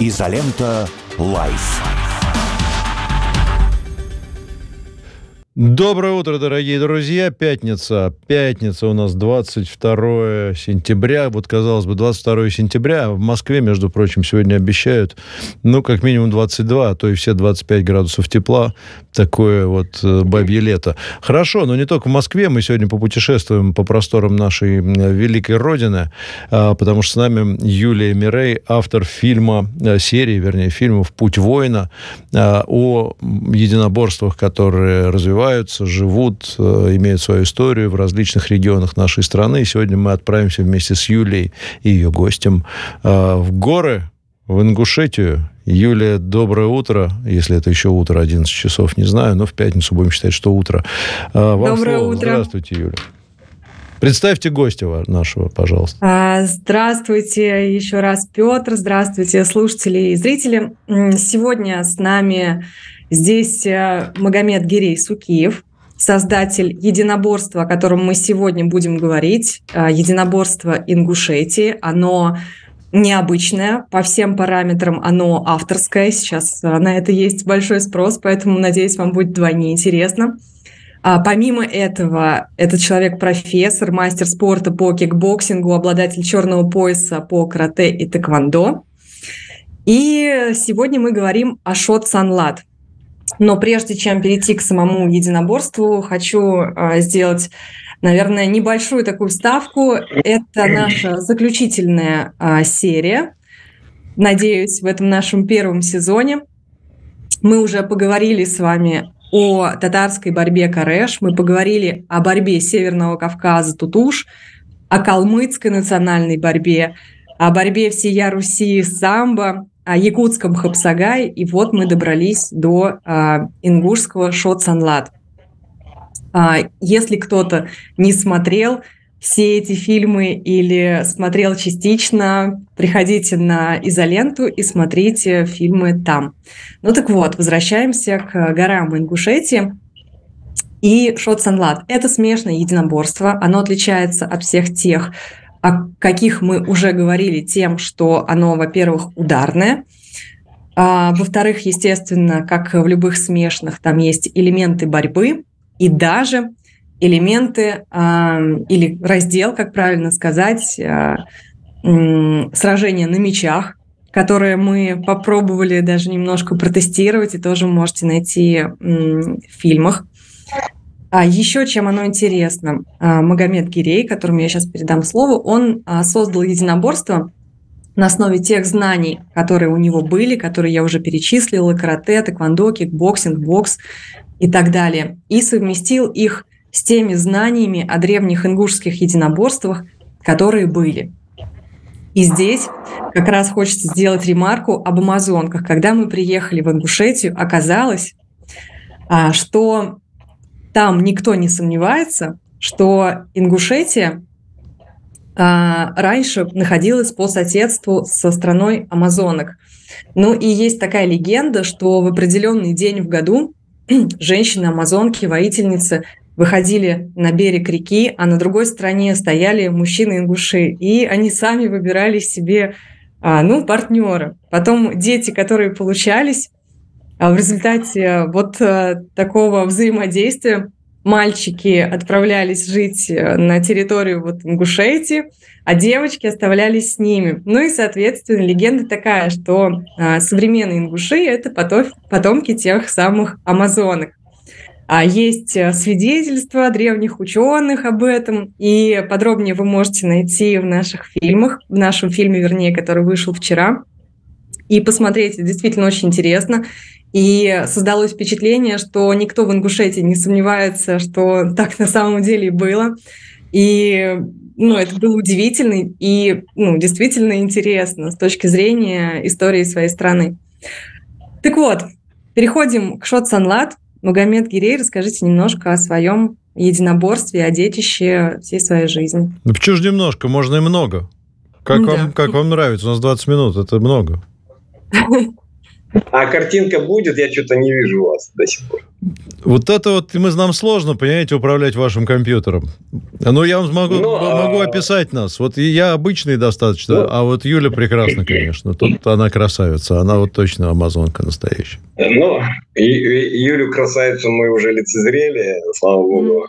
Изолента. Live. Доброе утро, дорогие друзья. Пятница. Пятница у нас 22 сентября. Вот, казалось бы, 22 сентября. В Москве, между прочим, сегодня обещают, ну, как минимум 22, а то и все 25 градусов тепла. Такое вот э, бабье лето. Хорошо, но не только в Москве. Мы сегодня попутешествуем по просторам нашей великой Родины, а, потому что с нами Юлия Мирей, автор фильма, э, серии, вернее, фильмов «Путь воина» а, о единоборствах, которые развиваются развиваются, живут, э, имеют свою историю в различных регионах нашей страны. И сегодня мы отправимся вместе с Юлей и ее гостем э, в горы, в Ингушетию. Юлия, доброе утро. Если это еще утро, 11 часов, не знаю, но в пятницу будем считать, что утро. Э, вам доброе слово. утро. Здравствуйте, Юля. Представьте гостя нашего, пожалуйста. А, здравствуйте еще раз, Петр. Здравствуйте, слушатели и зрители. Сегодня с нами Здесь э, Магомед Гирей Сукиев, создатель единоборства, о котором мы сегодня будем говорить, э, единоборство Ингушетии. Оно необычное по всем параметрам, оно авторское. Сейчас э, на это есть большой спрос, поэтому, надеюсь, вам будет вдвойне интересно. А помимо этого, этот человек профессор, мастер спорта по кикбоксингу, обладатель черного пояса по карате и тэквондо. И сегодня мы говорим о Шот Санлад – но прежде чем перейти к самому единоборству, хочу э, сделать, наверное, небольшую такую ставку. Это наша заключительная э, серия. Надеюсь, в этом нашем первом сезоне мы уже поговорили с вами о татарской борьбе Кареш, мы поговорили о борьбе Северного Кавказа Тутуш, о калмыцкой национальной борьбе, о борьбе всея Руси самбо, якутском Хапсагай, и вот мы добрались до а, ингушского Шоцанлад. А, если кто-то не смотрел все эти фильмы или смотрел частично, приходите на изоленту и смотрите фильмы там. Ну так вот, возвращаемся к горам Ингушетии. И Шоцанлад – это смешанное единоборство. Оно отличается от всех тех о каких мы уже говорили, тем, что оно, во-первых, ударное, а, во-вторых, естественно, как в любых смешанных, там есть элементы борьбы и даже элементы а, или раздел, как правильно сказать, а, сражения на мечах, которые мы попробовали даже немножко протестировать и тоже можете найти в фильмах. А еще чем оно интересно, а, Магомед Гирей, которому я сейчас передам слово, он а, создал единоборство на основе тех знаний, которые у него были, которые я уже перечислила, карате, тэквондо, кикбоксинг, бокс и так далее, и совместил их с теми знаниями о древних ингушских единоборствах, которые были. И здесь как раз хочется сделать ремарку об амазонках. Когда мы приехали в Ингушетию, оказалось, а, что там никто не сомневается, что Ингушетия а, раньше находилась по соседству со страной Амазонок. Ну и есть такая легенда, что в определенный день в году женщины-амазонки, воительницы выходили на берег реки, а на другой стороне стояли мужчины-ингуши, и они сами выбирали себе а, ну, партнера. Потом дети, которые получались, в результате вот э, такого взаимодействия мальчики отправлялись жить э, на территорию вот Ингушетии, а девочки оставлялись с ними. Ну и, соответственно, легенда такая, что а, современные ингуши – это потомки тех самых амазонок. А есть э, свидетельства древних ученых об этом, и подробнее вы можете найти в наших фильмах, в нашем фильме, вернее, который вышел вчера, и посмотреть. Это действительно очень интересно. И создалось впечатление, что никто в Ингушетии не сомневается, что так на самом деле и было. И ну, это было удивительно и ну, действительно интересно с точки зрения истории своей страны. Так вот, переходим к Шот Санлад. Магомед Гирей, расскажите немножко о своем единоборстве, о детище всей своей жизни. Ну почему же немножко? Можно и много. Как, да. вам, как вам нравится? У нас 20 минут, это много. А картинка будет, я что-то не вижу вас до сих пор. Вот это вот мы нам сложно, понимаете, управлять вашим компьютером. Но я вам могу, ну, могу а... описать нас. Вот я обычный достаточно, ну, а вот Юля прекрасна, конечно. Тут она красавица, она вот точно амазонка настоящая. Ну, Юлю красавицу мы уже лицезрели, слава богу.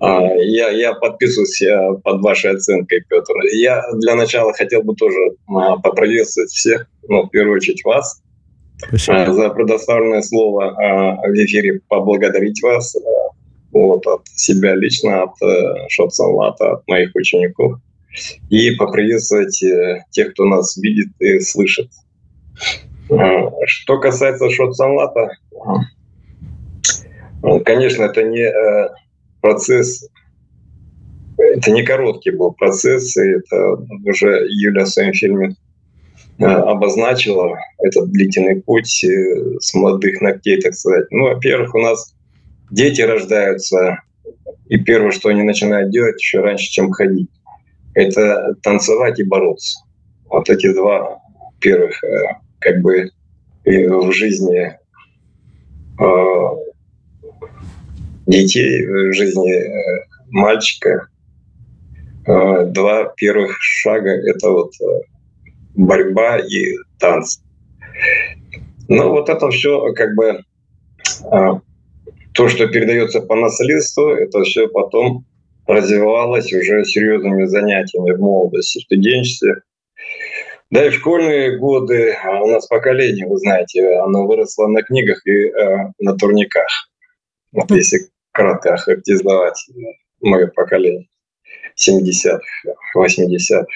А, я, я подписываюсь под вашей оценкой, Петр. Я для начала хотел бы тоже а, поприветствовать всех, ну, в первую очередь вас, Спасибо. А, за предоставленное слово в эфире, поблагодарить вас вот, от себя лично, от э, Шотсанлата, от моих учеников, и поприветствовать э, тех, кто нас видит и слышит. Что касается Шотсанлата, конечно, это не э, процесс, это не короткий был процесс, это уже Юля в своем фильме э, обозначила этот длительный путь э, с молодых ногтей, так сказать. Ну, во-первых, у нас дети рождаются, и первое, что они начинают делать еще раньше, чем ходить, это танцевать и бороться. Вот эти два первых, э, как бы, в жизни детей в жизни э, мальчика. Э, два первых шага – это вот э, борьба и танц. Ну, вот это все как бы то, что передается по наследству, это все потом развивалось уже серьезными занятиями в молодости, студенчестве. Да и в школьные годы а у нас поколение, вы знаете, оно выросло на книгах и э, на турниках. Вот если кратко охарактеризовать мое поколение. 70-х, 80-х.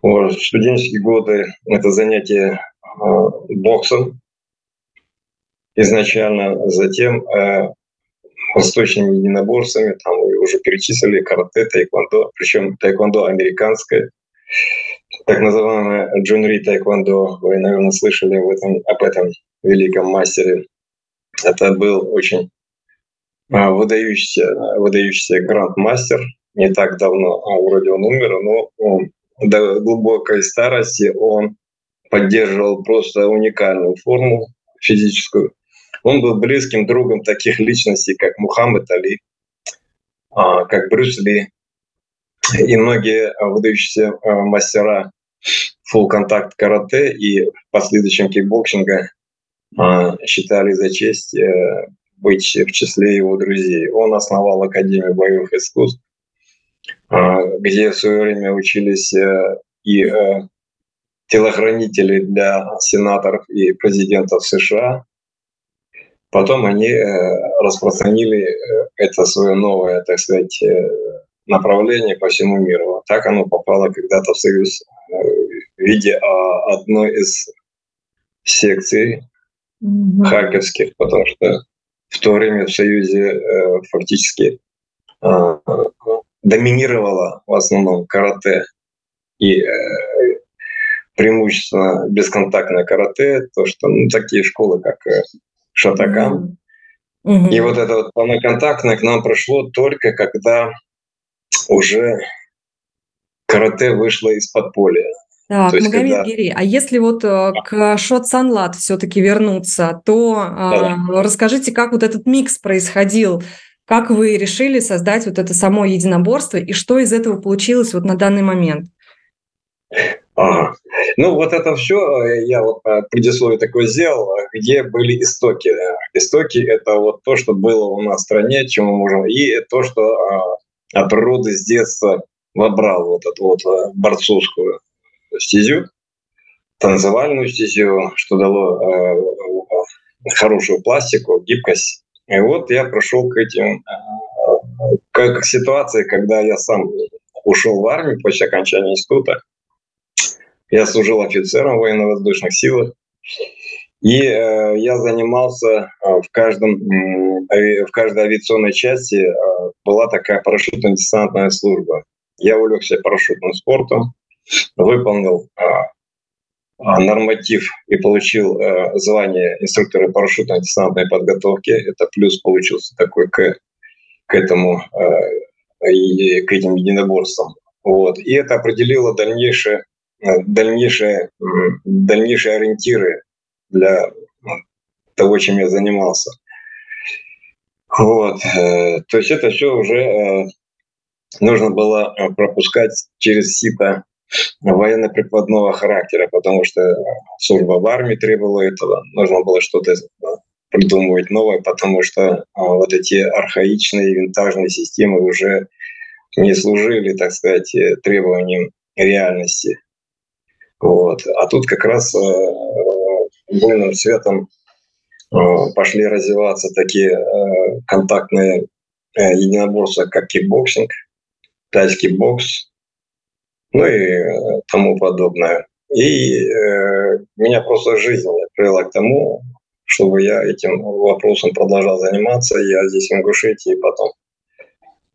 Вот, студенческие годы это занятие э, боксом. Изначально, затем э, восточными единоборствами, там уже перечислили карате, тайквондо, причем тайквондо американское, так называемое джунри тайквондо, вы, наверное, слышали в этом, об этом великом мастере. Это был очень а, выдающийся, выдающийся гранд-мастер. Не так давно, а вроде он умер, но он до глубокой старости он поддерживал просто уникальную форму физическую. Он был близким другом таких личностей, как Мухаммед Али, а, как Брюс Ли и многие выдающиеся а, мастера full contact карате и в последующем кикбоксинга считали за честь э, быть в числе его друзей. Он основал Академию боевых искусств, а, где в свое время учились э, и э, телохранители для сенаторов и президентов США. Потом они э, распространили это свое новое, так сказать, направление по всему миру. Так оно попало когда-то в Союз в виде а, одной из секций mm-hmm. харьковских, потому что в то время в Союзе э, фактически э, доминировало в основном карате и э, преимущественно бесконтактное карате, то что ну, такие школы, как Шатакан. Mm-hmm. И вот это вот полноконтактное к нам прошло только когда уже карате вышло из подполья. Так, есть, Магомед когда... Гири, а если вот э, к Шот Санлат все-таки вернуться, то да. э, расскажите, как вот этот микс происходил, как вы решили создать вот это само единоборство и что из этого получилось вот на данный момент? Ага. Ну, вот это все, э, я вот э, предисловие такое сделал, где были истоки. Истоки – это вот то, что было у нас в стране, чем мы можем, и то, что от природы с детства вобрал вот эту вот борцовскую стезю, танцевальную стезю, что дало э, хорошую пластику, гибкость. И вот я прошел к этим, э, к ситуации, когда я сам ушел в армию после окончания института. Я служил офицером военно-воздушных силах. И э, я занимался э, в, каждом, в каждой авиационной части была такая парашютно-десантная служба. Я увлекся парашютным спортом выполнил а, а, норматив и получил а, звание инструктора парашютно-десантной подготовки. Это плюс получился такой к, к этому и к этим единоборствам. Вот. И это определило дальнейшие, дальнейшие, дальнейшие ориентиры для того, чем я занимался. Вот. То есть это все уже нужно было пропускать через сито военно-прикладного характера, потому что служба в армии требовала этого. Нужно было что-то придумывать новое, потому что вот эти архаичные винтажные системы уже не служили, так сказать, требованиям реальности. Вот. А тут как раз буйным э, светом э, пошли развиваться такие э, контактные единоборства, как кикбоксинг, тайский бокс, ну и тому подобное. И э, меня просто жизнь привела к тому, чтобы я этим вопросом продолжал заниматься. Я здесь в Ингушетии потом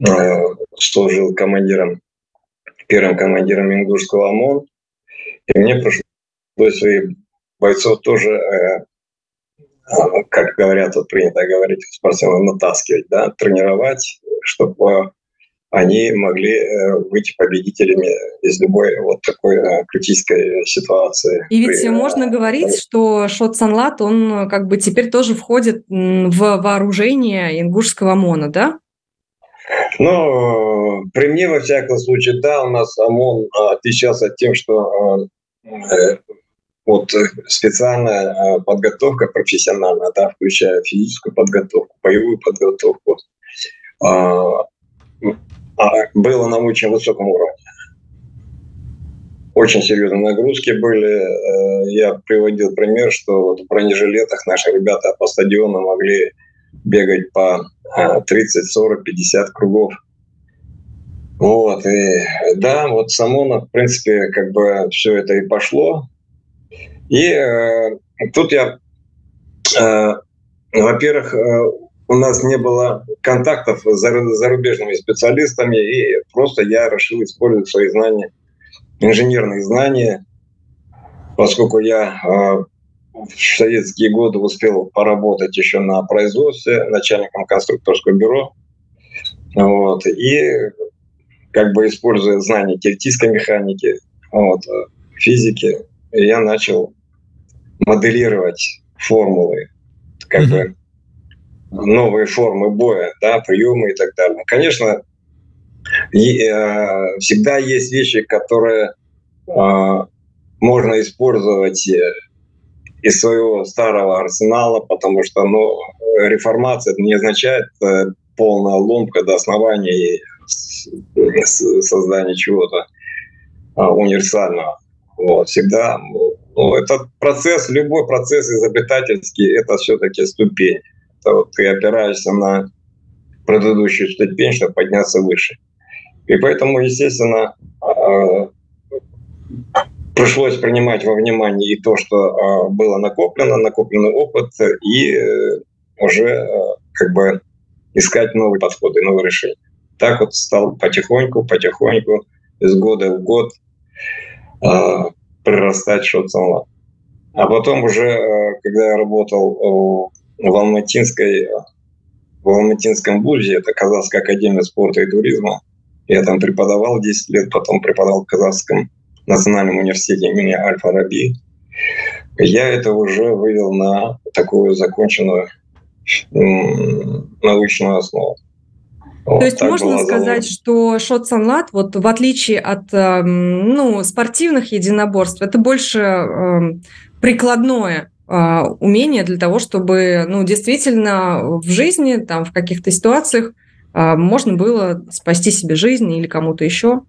э, служил командиром, первым командиром Ингушского ОМОН. И мне пришлось своих бойцов тоже, э, э, как говорят, вот принято говорить, спортсменов натаскивать, да, тренировать, чтобы они могли э, быть победителями из любой вот такой э, критической ситуации. И ведь При, можно говорить, э, что Шот Санлат, он как бы теперь тоже входит в вооружение ингушского ОМОНа, да? Ну, при мне, во всяком случае, да, у нас ОМОН отличался тем, что вот специальная подготовка профессиональная, да, включая физическую подготовку, боевую подготовку, а, а, было на очень высоком уровне. Очень серьезные нагрузки были. Э, я приводил пример, что вот в бронежилетах наши ребята по стадиону могли бегать по 30, 40, 50 кругов. Вот, и да, вот с ОМОНа, в принципе, как бы все это и пошло. И э, тут я, э, во-первых, э, у нас не было контактов с зарубежными специалистами, и просто я решил использовать свои знания, инженерные знания, поскольку я э, в советские годы успел поработать еще на производстве начальником конструкторского бюро. Вот, и как бы используя знания теоретической механики, вот, физики, я начал моделировать формулы, как mm-hmm. бы новые формы боя, да, приемы и так далее. Конечно, и, э, всегда есть вещи, которые э, можно использовать э, из своего старого арсенала, потому что ну, реформация не означает э, полная ломка до основания и создания чего-то э, универсального. Вот, всегда ну, этот процесс, любой процесс изобретательский, это все-таки ступень что ты опираешься на предыдущую ступень, чтобы подняться выше. И поэтому, естественно, а, пришлось принимать во внимание и то, что а, было накоплено, накопленный опыт, и уже а, как бы искать новые подходы, новые решения. Так вот стал потихоньку, потихоньку, из года в год прирастать шоцанлаб. А потом уже, когда я работал в Алматинской, в Алматинском вузе, это Казахская академия спорта и туризма. Я там преподавал 10 лет, потом преподавал в Казахском национальном университете имени Аль-Фараби. Я это уже вывел на такую законченную научную основу. Вот, То есть можно сказать, что шот санлат, вот в отличие от эм, ну, спортивных единоборств, это больше эм, прикладное умения для того, чтобы, ну, действительно в жизни, там, в каких-то ситуациях а, можно было спасти себе жизнь или кому-то еще?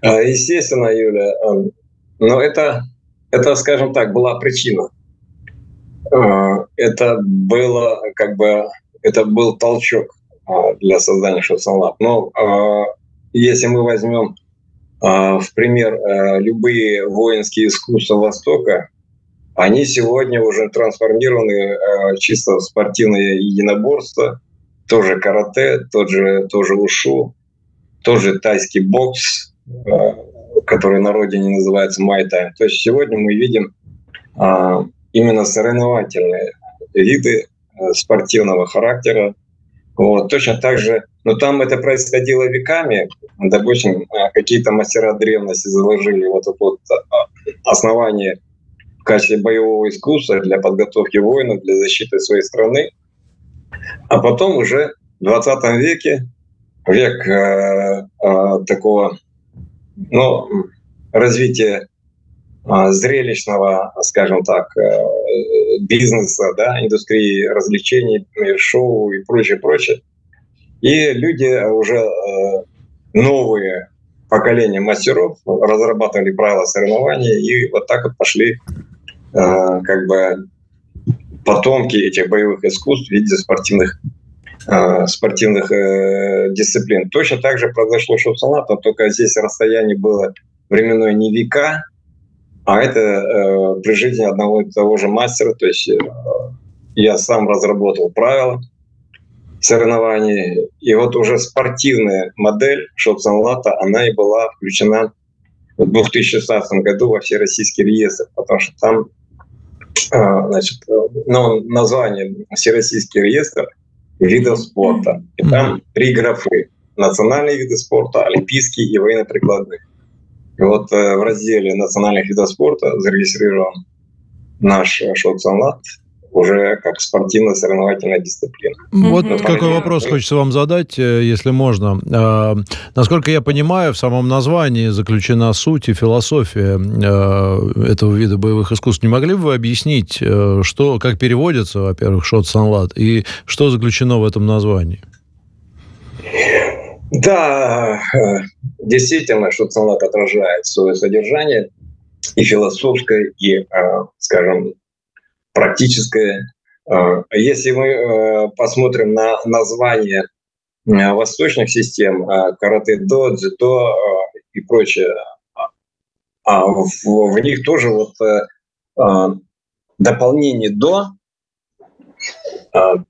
А, естественно, Юля. Но это, это, скажем так, была причина. Это было как бы это был толчок для создания Шоценлаб. Но если мы возьмем в пример любые воинские искусства Востока, они сегодня уже трансформированы э, чисто в спортивное единоборство, тоже карате, тот же, тоже ушу, тоже тайский бокс, э, который на родине называется майта. То есть сегодня мы видим э, именно соревновательные виды э, спортивного характера. Вот. Точно так же, но там это происходило веками. Допустим, э, какие-то мастера древности заложили вот это вот э, основание в качестве боевого искусства для подготовки воинов, для защиты своей страны. А потом уже в 20 веке, век э, э, такого ну, развития э, зрелищного, скажем так, э, бизнеса, да, индустрии развлечений, шоу и прочее, прочее. И люди уже э, новые поколения мастеров разрабатывали правила соревнований, и вот так вот пошли как бы потомки этих боевых искусств в виде спортивных э, спортивных э, дисциплин. Точно так же произошло шоу-салата, только здесь расстояние было временное не века, а это э, при жизни одного и того же мастера. То есть э, я сам разработал правила соревнований. И вот уже спортивная модель шоу-салата, она и была включена в 2016 году во все российские реестры, потому что там значит, ну, название Всероссийский реестр видов спорта. И там три графы. Национальные виды спорта, олимпийские и военно-прикладные. И вот э, в разделе национальных видов спорта зарегистрирован наш шоу-санлат уже как спортивно-соревновательная дисциплина. Вот mm-hmm. какой вопрос хочется вам задать, э, если можно. А, насколько я понимаю, в самом названии заключена суть и философия э, этого вида боевых искусств. Не могли бы вы объяснить, э, что, как переводится, во-первых, шот санлат, и что заключено в этом названии? Да, действительно, шот санлат отражает свое содержание и философское, и, скажем, практическое. А, если мы э, посмотрим на название э, восточных систем, э, карате-до, дзюдо и прочее, а в, в них тоже вот дополнение «до»,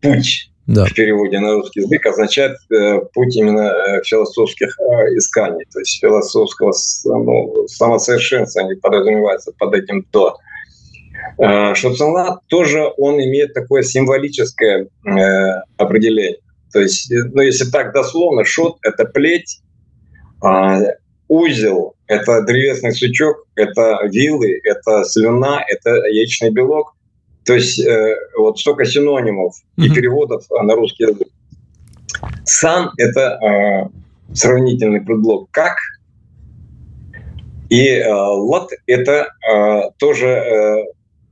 «путь», да. в переводе на русский язык означает э, путь именно философских э, исканий, то есть философского ну, самосовершенствования подразумевается под этим «до». Э, Шоцелат тоже он имеет такое символическое э, определение. То есть, э, ну, если так дословно, шот – это плеть, а узел – это древесный сучок, это вилы, это слюна, это яичный белок. То есть вот столько синонимов mm-hmm. и переводов на русский язык. Сан – это сравнительный предлог «как», и э, лат – это э, тоже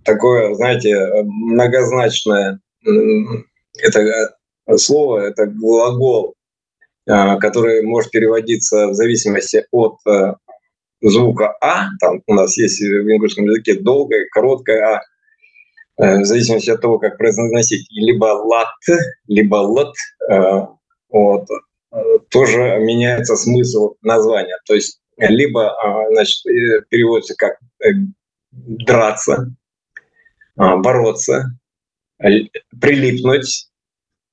такое, знаете, многозначное это э, слово, это глагол, э, который может переводиться в зависимости от э, звука «а», там у нас есть в ингушском языке долгое, короткое «а», в зависимости от того, как произносить, либо «лат», либо «лот», вот, тоже меняется смысл названия. То есть либо значит, переводится как «драться», а, бороться, прилипнуть,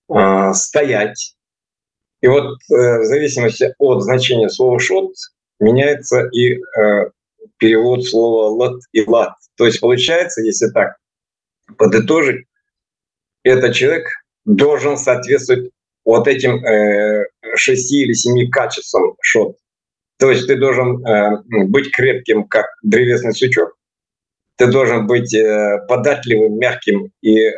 а, стоять. И вот э, в зависимости от значения слова «шот» меняется и э, перевод слова «лат» и «лат». То есть получается, если так подытожить, этот человек должен соответствовать вот этим э, шести или семи качествам шот. То есть ты должен быть крепким, как древесный сучок, ты должен быть э, податливым, мягким и э,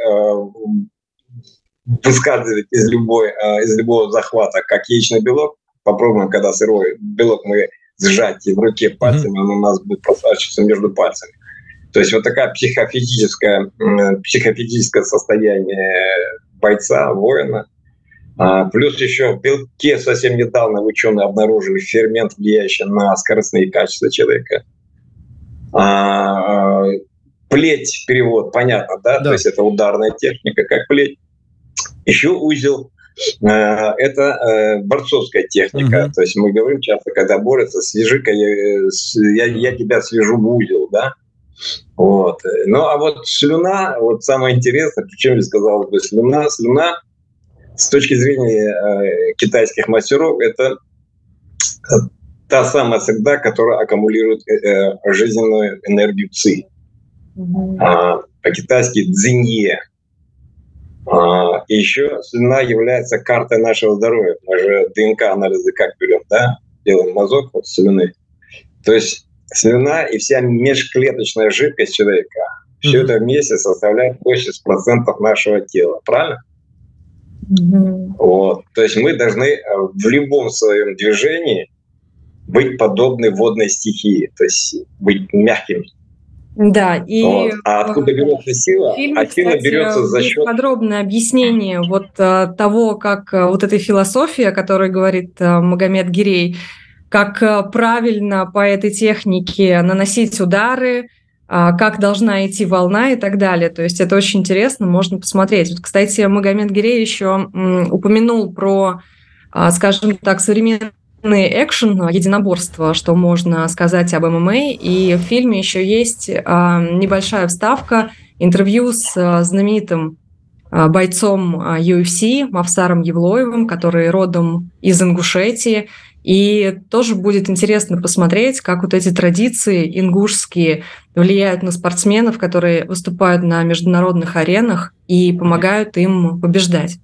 высказывать из, любой, э, из любого захвата, как яичный белок. Попробуем, когда сырой белок мы сжать в руке пальцами, mm-hmm. он у нас будет просачиваться между пальцами. То есть вот такая психофизическое, психофизическое состояние бойца, воина. А, плюс еще в белке совсем недавно ученые обнаружили фермент, влияющий на скоростные качества человека – а, плеть перевод, понятно, да? да? То есть это ударная техника, как плеть. Еще узел э, это э, борцовская техника. Угу. То есть мы говорим часто, когда борются, свяжи-ка, я, я, я тебя свяжу в узел, да? Вот. Ну, а вот слюна, вот самое интересное, причем я сказал, бы, слюна, слюна с точки зрения э, китайских мастеров, это та самая среда, которая аккумулирует э, э, жизненную энергию ЦИ. Mm-hmm. А, по-китайски «дзинье». А, и еще слюна является картой нашего здоровья. Мы же ДНК-анализы как берем, да? Делаем мазок вот слюны. То есть слюна и вся межклеточная жидкость человека, Все это вместе составляет 80% нашего тела, правильно? Mm-hmm. Вот. То есть мы должны э, в любом своем движении быть подобны водной стихии, то есть быть мягкими. Да, и вот. а откуда берется сила? Фильме, а сила кстати, берется за счет подробное объяснение вот а, того, как а, вот этой философии, о которой говорит а, Магомед Гирей, как а, правильно по этой технике наносить удары, а, как должна идти волна и так далее. То есть это очень интересно, можно посмотреть. Вот, кстати, Магомед Гирей еще м, упомянул про, а, скажем так, современные экшен, единоборство, что можно сказать об ММА. И в фильме еще есть а, небольшая вставка, интервью с а, знаменитым а, бойцом UFC Мавсаром Евлоевым, который родом из Ингушетии. И тоже будет интересно посмотреть, как вот эти традиции ингушские влияют на спортсменов, которые выступают на международных аренах и помогают им побеждать.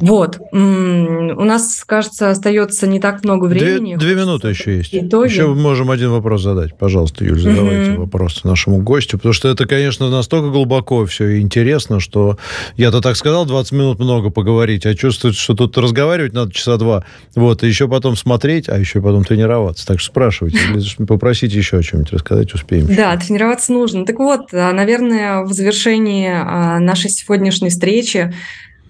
Вот. У нас, кажется, остается не так много времени. Две, две минуты еще есть. Итоги. Еще можем один вопрос задать. Пожалуйста, Юль, задавайте угу. вопрос нашему гостю. Потому что это, конечно, настолько глубоко все и интересно, что я-то так сказал, 20 минут много поговорить, а чувствуется, что тут разговаривать надо часа два. Вот, и еще потом смотреть, а еще потом тренироваться. Так что спрашивайте, попросите еще о чем-нибудь рассказать, успеем. Да, тренироваться нужно. Так вот, а, наверное, в завершении а, нашей сегодняшней встречи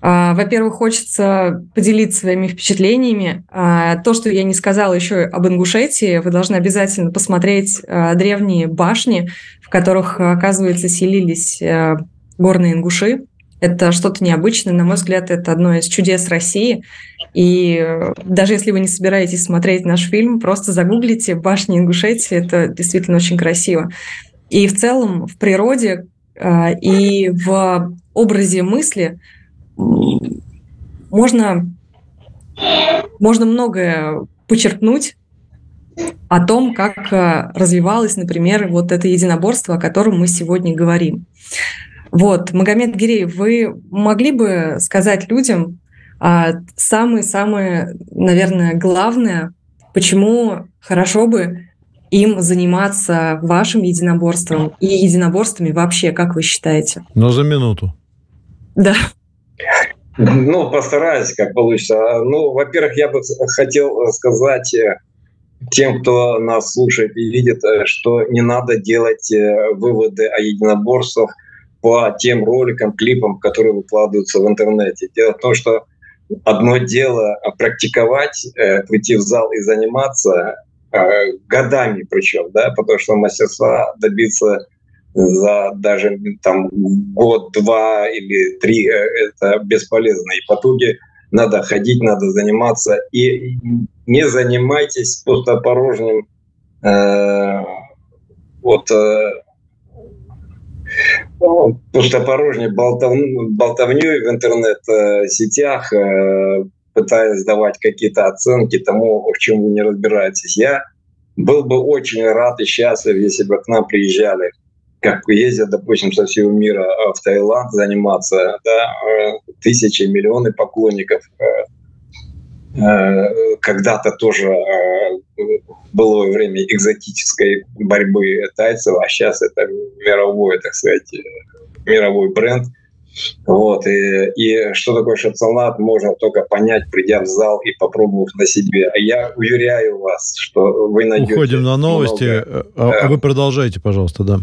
во-первых, хочется поделиться своими впечатлениями. А, то, что я не сказала еще об Ингушетии, вы должны обязательно посмотреть а, древние башни, в которых, оказывается, селились горные ингуши. Это что-то необычное. На мой взгляд, это одно из чудес России. И даже если вы не собираетесь смотреть наш фильм, просто загуглите «Башни Ингушетии». Это действительно очень красиво. И в целом в природе и в образе мысли – можно, можно многое почерпнуть о том, как э, развивалось, например, вот это единоборство, о котором мы сегодня говорим. Вот, Магомед Гирей, вы могли бы сказать людям самое-самое, наверное, главное, почему хорошо бы им заниматься вашим единоборством и единоборствами вообще, как вы считаете? Но за минуту. Да. Ну, постараюсь, как получится. Ну, во-первых, я бы хотел сказать э, тем, кто нас слушает и видит, э, что не надо делать э, выводы о единоборствах по тем роликам, клипам, которые выкладываются в интернете. Дело в том, что одно дело практиковать, прийти в зал и заниматься годами причем, да, потому что мастерства добиться за даже там год, два или три э, это бесполезно. И по итоге надо ходить, надо заниматься. И не занимайтесь пустопорожним э, вот э, пустопорожней болтов, болтовней в интернет-сетях, э, пытаясь давать какие-то оценки тому, в чем вы не разбираетесь. Я был бы очень рад и счастлив, если бы к нам приезжали как ездят, допустим, со всего мира а, в Таиланд заниматься, да, э, тысячи, миллионы поклонников. Э, э, когда-то тоже было время экзотической борьбы тайцев, а сейчас это мировой, так сказать, мировой бренд – вот, и, и что такое шапсалат, можно только понять, придя в зал и попробовав на себе. А я уверяю вас, что вы найдете... Уходим на новости. Много... А, а вы продолжайте, пожалуйста, да.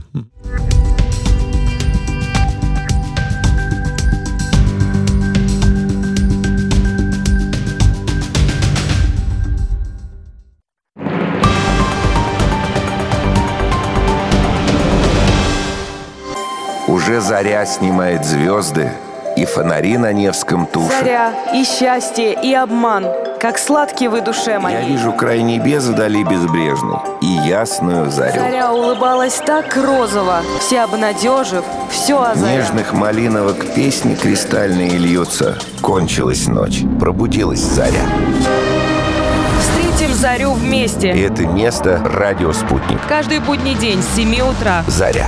Уже заря снимает звезды, и фонари на Невском тушат. Заря, и счастье, и обман, как сладкий вы душе моей. Я вижу край небес вдали безбрежный и ясную зарю. Заря улыбалась так розово, вся обнадежив, все озаря. Нежных малиновок песни кристальные льются. Кончилась ночь, пробудилась заря. Встретим зарю вместе. И это место — радио «Спутник». Каждый будний день с 7 утра. Заря.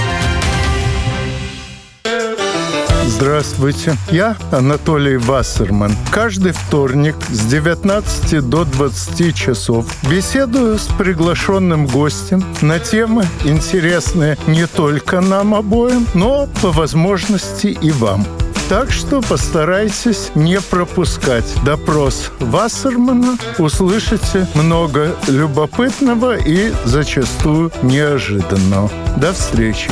Здравствуйте, я Анатолий Вассерман. Каждый вторник с 19 до 20 часов беседую с приглашенным гостем на темы, интересные не только нам обоим, но по возможности и вам. Так что постарайтесь не пропускать допрос Вассермана. Услышите много любопытного и зачастую неожиданного. До встречи.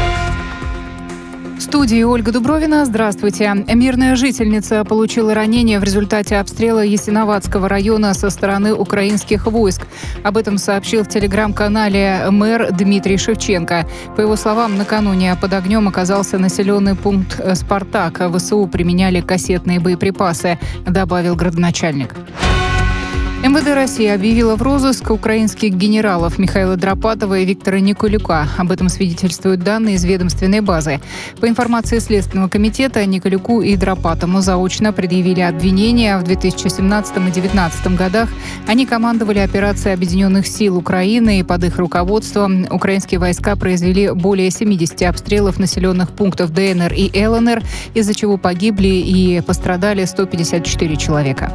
Студии Ольга Дубровина. Здравствуйте. Мирная жительница получила ранение в результате обстрела Ясиноватского района со стороны украинских войск. Об этом сообщил в телеграм-канале мэр Дмитрий Шевченко. По его словам, накануне под огнем оказался населенный пункт «Спартак». ВСУ применяли кассетные боеприпасы, добавил градоначальник. МВД России объявила в розыск украинских генералов Михаила Дропатова и Виктора Николюка. Об этом свидетельствуют данные из ведомственной базы. По информации Следственного комитета, Николюку и Дропатому заочно предъявили обвинения. В 2017 и 2019 годах они командовали операцией Объединенных сил Украины, и под их руководством украинские войска произвели более 70 обстрелов населенных пунктов ДНР и ЛНР, из-за чего погибли и пострадали 154 человека.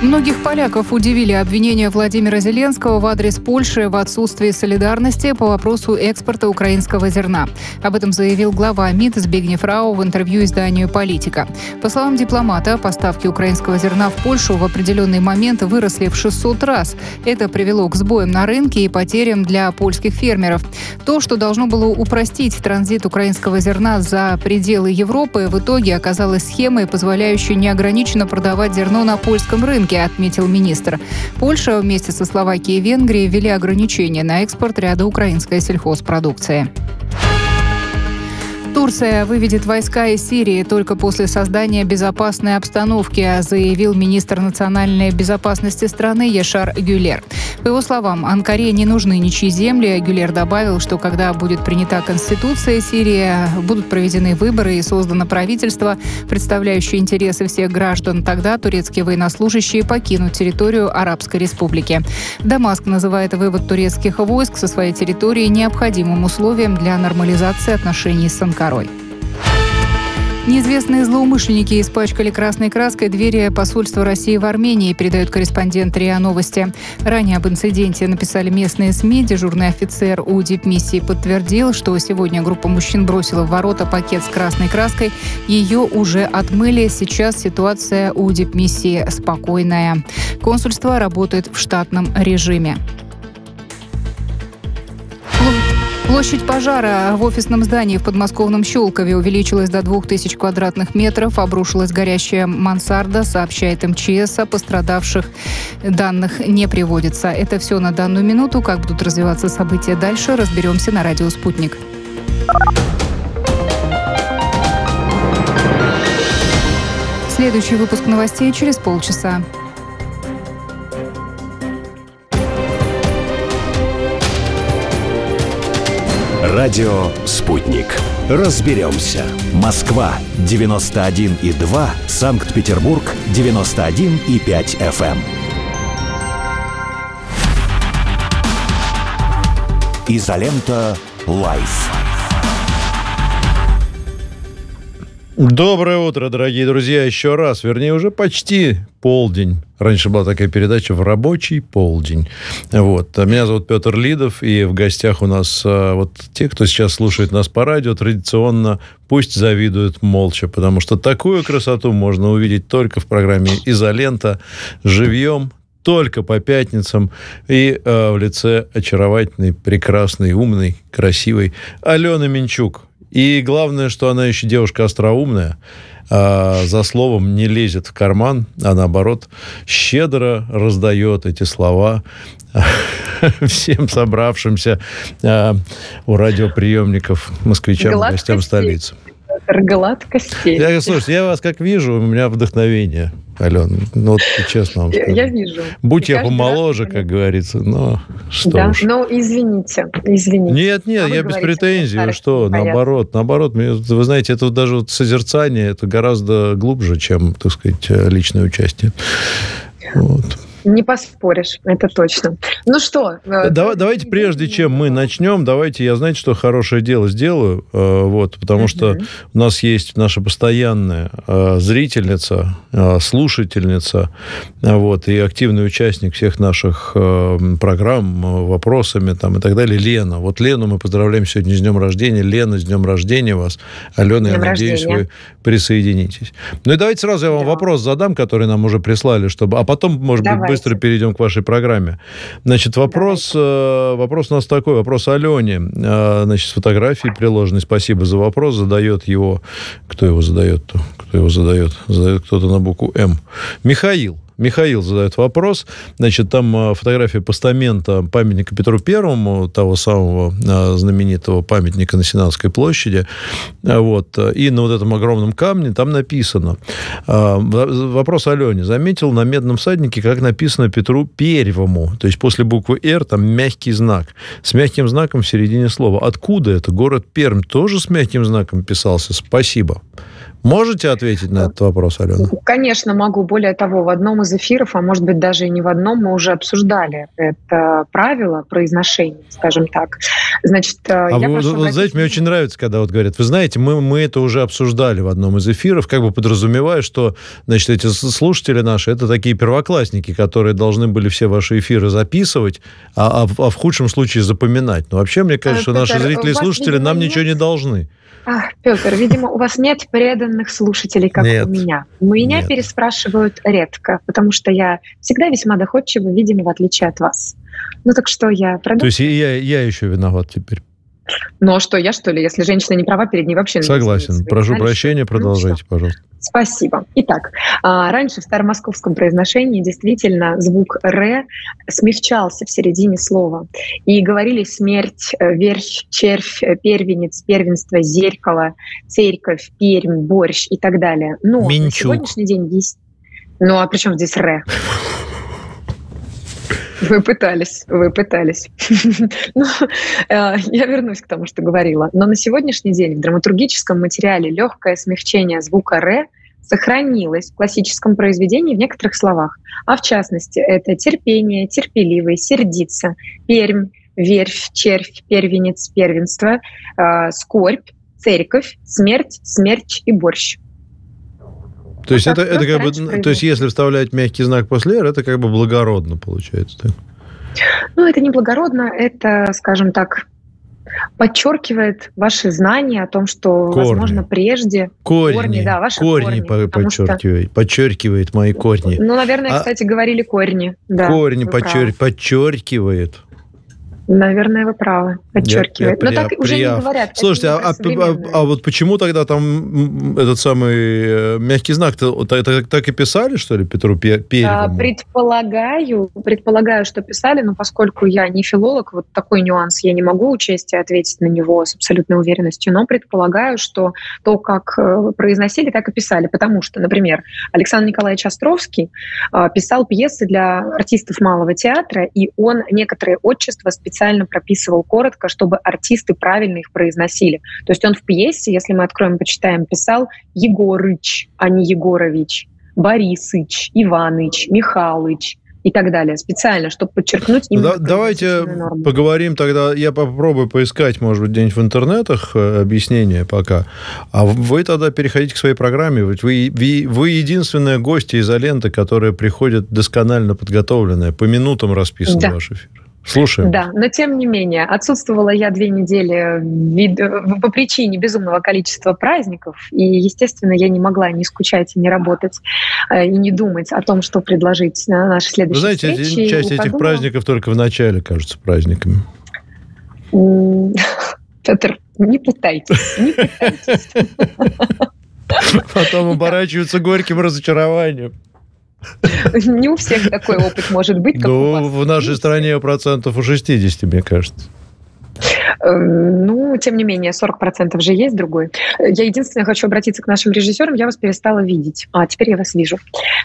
Многих поляков удивили обвинения Владимира Зеленского в адрес Польши в отсутствии солидарности по вопросу экспорта украинского зерна. Об этом заявил глава МИД Збигнев Рау в интервью изданию «Политика». По словам дипломата, поставки украинского зерна в Польшу в определенный момент выросли в 600 раз. Это привело к сбоям на рынке и потерям для польских фермеров. То, что должно было упростить транзит украинского зерна за пределы Европы, в итоге оказалось схемой, позволяющей неограниченно продавать зерно на польском рынке рынке, отметил министр. Польша вместе со Словакией и Венгрией ввели ограничения на экспорт ряда украинской сельхозпродукции. Турция выведет войска из Сирии только после создания безопасной обстановки, заявил министр национальной безопасности страны Яшар Гюлер. По его словам, Анкаре не нужны ничьи земли. Гюлер добавил, что когда будет принята Конституция Сирии, будут проведены выборы и создано правительство, представляющее интересы всех граждан, тогда турецкие военнослужащие покинут территорию Арабской Республики. Дамаск называет вывод турецких войск со своей территории необходимым условием для нормализации отношений с Анкарой. Анкарой. Неизвестные злоумышленники испачкали красной краской двери посольства России в Армении, передают корреспондент РИА Новости. Ранее об инциденте написали местные СМИ. Дежурный офицер у дипмиссии подтвердил, что сегодня группа мужчин бросила в ворота пакет с красной краской. Ее уже отмыли. Сейчас ситуация у дипмиссии спокойная. Консульство работает в штатном режиме. Площадь пожара в офисном здании в подмосковном Щелкове увеличилась до 2000 квадратных метров. Обрушилась горящая мансарда, сообщает МЧС. О пострадавших данных не приводится. Это все на данную минуту. Как будут развиваться события дальше, разберемся на радио «Спутник». Следующий выпуск новостей через полчаса. Радио «Спутник». Разберемся. Москва, 91,2. Санкт-Петербург, 91,5 FM. Изолента «Live». Доброе утро, дорогие друзья, еще раз. Вернее, уже почти полдень. Раньше была такая передача в рабочий полдень. Вот. Меня зовут Петр Лидов, и в гостях у нас а, вот те, кто сейчас слушает нас по радио, традиционно пусть завидуют молча, потому что такую красоту можно увидеть только в программе «Изолента» живьем, только по пятницам. И э, в лице очаровательной, прекрасной, умной, красивой Алены Минчук. И главное, что она еще девушка остроумная, а, за словом не лезет в карман, а наоборот щедро раздает эти слова всем собравшимся а, у радиоприемников москвичам и гостям столицы. Гладкости. Я, слушайте, я вас как вижу, у меня вдохновение. Ален, ну вот честно вам скажу. Я, вижу. Будь И я помоложе, раз... как говорится, но что Да, уж. ну извините, извините. Нет, нет, а я без претензий, что, наоборот, наоборот, вы знаете, это даже вот созерцание, это гораздо глубже, чем, так сказать, личное участие. Вот. Не поспоришь, это точно. Ну что? Э, Давай, давайте, прежде чем мы начнем, давайте я, знаете, что хорошее дело сделаю, э, вот, потому что у нас есть наша постоянная э, зрительница, слушательница, вот, и активный участник всех наших программ, вопросами там и так далее, Лена. Вот Лену мы поздравляем сегодня с днем рождения. Лена, с днем рождения вас. Алена, я надеюсь, вы присоединитесь. Ну и давайте сразу я вам да. вопрос задам, который нам уже прислали, чтобы... А потом, может Давайте. быть, быстро перейдем к вашей программе. Значит, вопрос, э, вопрос у нас такой, вопрос Алене. Э, значит, с фотографией приложенной. Спасибо за вопрос. Задает его... Кто его задает-то? Кто его задает? Задает кто-то на букву М. Михаил. Михаил задает вопрос. Значит, там а, фотография постамента памятника Петру Первому, того самого а, знаменитого памятника на Сенатской площади. А, вот. И на вот этом огромном камне там написано. Вопрос Алене. Заметил на медном всаднике, как написано Петру Первому. То есть после буквы «Р» там мягкий знак. С мягким знаком в середине слова. Откуда это? Город Пермь тоже с мягким знаком писался? Спасибо. Можете ответить на этот вопрос, Алена? Конечно, могу. Более того, в одном из эфиров, а может быть даже и не в одном, мы уже обсуждали это правило произношения, скажем так. Значит, э, а я вы, прошу вот, знаете, мне очень нравится, когда вот говорят, вы знаете, мы, мы это уже обсуждали в одном из эфиров, как бы подразумевая, что, значит, эти слушатели наши, это такие первоклассники, которые должны были все ваши эфиры записывать, а, а, а в худшем случае запоминать. Но вообще, мне кажется, что наши зрители и слушатели нам ничего не должны. Ах, Петр, видимо, у вас нет преданных слушателей, как нет. у меня. Меня нет. переспрашивают редко, потому что я всегда весьма доходчива, видимо, в отличие от вас. Ну так что я продолжу. То есть я, я еще виноват теперь? Ну а что, я что ли? Если женщина не права, перед ней вообще... Согласен. Прошу прощения, продолжайте, ну, пожалуйста. Спасибо. Итак, а, раньше в старомосковском произношении действительно звук «р» смягчался в середине слова. И говорили смерть, э, верфь, червь, э, первенец, первенство, зеркало, церковь, пермь, борщ и так далее. Но Минчук. на сегодняшний день есть... Ну а при чем здесь «р»? Вы пытались, вы пытались. Но, э, я вернусь к тому, что говорила. Но на сегодняшний день в драматургическом материале легкое смягчение звука «р» сохранилось в классическом произведении в некоторых словах. А в частности, это терпение, терпеливый, сердиться, пермь, верфь, червь, первенец, первенство, э, скорбь, церковь, смерть, смерч и борщ. То есть это, это как бы, то есть если вставлять мягкий знак после «р», это как бы благородно получается, так? Ну, это не благородно, это, скажем так, подчеркивает ваши знания о том, что, корни. возможно, прежде... Корни, корни да, ваши корни, корни подчеркивает, что... подчеркивает мои корни. Ну, наверное, а... кстати, говорили корни. Да, корни подчер... подчеркивает. Наверное, вы правы. Подчеркивает. Я, я, Но так при, уже не говорят. Слушайте, а, а, а, вот почему тогда там этот самый э, мягкий знак -то, так, так и писали, что ли, Петру Перевому? А, предполагаю, предполагаю, что писали, но поскольку я не филолог, вот такой нюанс я не могу учесть и ответить на него с абсолютной уверенностью, но предполагаю, что то, как э, произносили, так и писали. Потому что, например, Александр Николаевич Островский а, писал пьесы для артистов малого театра, и он некоторые отчества специально специально прописывал коротко, чтобы артисты правильно их произносили. То есть он в пьесе, если мы откроем почитаем, писал Егорыч, а не Егорович, Борисыч, Иваныч, Михалыч, и так далее, специально, чтобы подчеркнуть ну именно. Да, давайте норму. поговорим тогда, я попробую поискать, может быть, где-нибудь в интернетах э, объяснение пока, а вы тогда переходите к своей программе, вы, вы, вы единственная гостья изоленты, которая приходит досконально подготовленная, по минутам расписан да. ваш эфир. Слушаем. Да, но тем не менее, отсутствовала я две недели вид- по причине безумного количества праздников, и, естественно, я не могла не скучать и не работать, э, и не думать о том, что предложить на наши Вы следующие знаете, встречи. часть этих подумала, праздников только в начале кажутся праздниками. Петр, не пытайтесь, не пытайтесь. Потом оборачиваются горьким разочарованием. Не у всех такой опыт может быть, как у Ну, вас. в нашей стране процентов у 60, мне кажется. Э, Ну, тем не менее, 40% же есть другой. Я единственное хочу обратиться к нашим режиссерам. Я вас перестала видеть. А, теперь я вас вижу.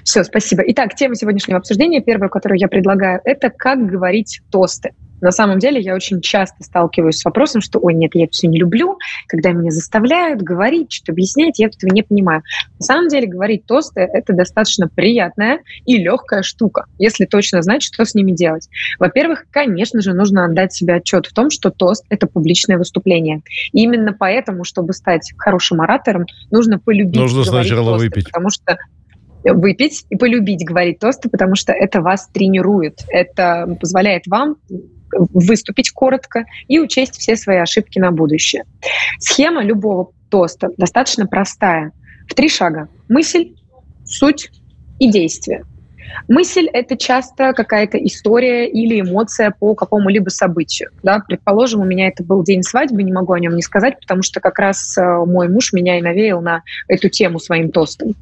Все, спасибо. Итак, тема сегодняшнего обсуждения, первая, которую я предлагаю, это как говорить тосты. На самом деле я очень часто сталкиваюсь с вопросом, что «Ой, нет, я это все не люблю», когда меня заставляют говорить, что объяснять, я этого не понимаю. На самом деле говорить тосты – это достаточно приятная и легкая штука, если точно знать, что с ними делать. Во-первых, конечно же, нужно отдать себе отчет в том, что тост – это публичное выступление. И именно поэтому, чтобы стать хорошим оратором, нужно полюбить Нужно сначала тосты, выпить. Потому что выпить и полюбить говорить тосты, потому что это вас тренирует. Это позволяет вам выступить коротко и учесть все свои ошибки на будущее. Схема любого тоста достаточно простая. В три шага. Мысль, суть и действие. Мысль — это часто какая-то история или эмоция по какому-либо событию. Да? Предположим, у меня это был день свадьбы, не могу о нем не сказать, потому что как раз э, мой муж меня и навеял на эту тему своим тостом.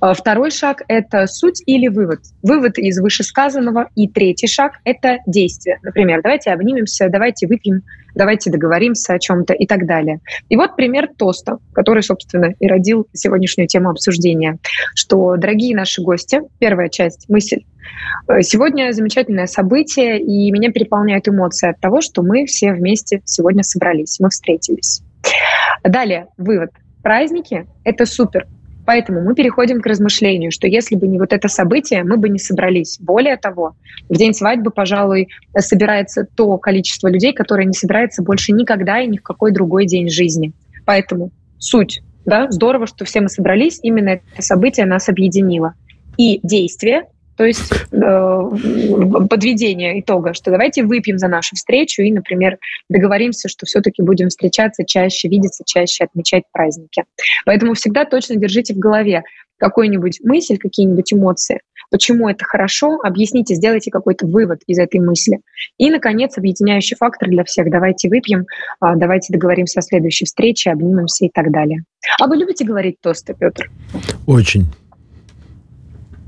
А Второй шаг — это суть или вывод. Вывод из вышесказанного. И третий шаг — это действие. Например, давайте обнимемся, давайте выпьем, давайте договоримся о чем-то и так далее. И вот пример тоста, который, собственно, и родил сегодняшнюю тему обсуждения, что, дорогие наши гости, первая часть — мысль. Э, Сегодня замечательное событие, и меня переполняют эмоции от того, что мы все вместе сегодня собрались, мы встретились. Далее, вывод. Праздники — это супер. Поэтому мы переходим к размышлению, что если бы не вот это событие, мы бы не собрались. Более того, в день свадьбы, пожалуй, собирается то количество людей, которое не собирается больше никогда и ни в какой другой день жизни. Поэтому суть, да, здорово, что все мы собрались, именно это событие нас объединило. И действие, то есть э, подведение итога, что давайте выпьем за нашу встречу и, например, договоримся, что все-таки будем встречаться чаще, видеться чаще, отмечать праздники. Поэтому всегда точно держите в голове какую-нибудь мысль, какие-нибудь эмоции, почему это хорошо, объясните, сделайте какой-то вывод из этой мысли. И, наконец, объединяющий фактор для всех. Давайте выпьем, а, давайте договоримся о следующей встрече, обнимемся и так далее. А вы любите говорить тосты, Петр? Очень.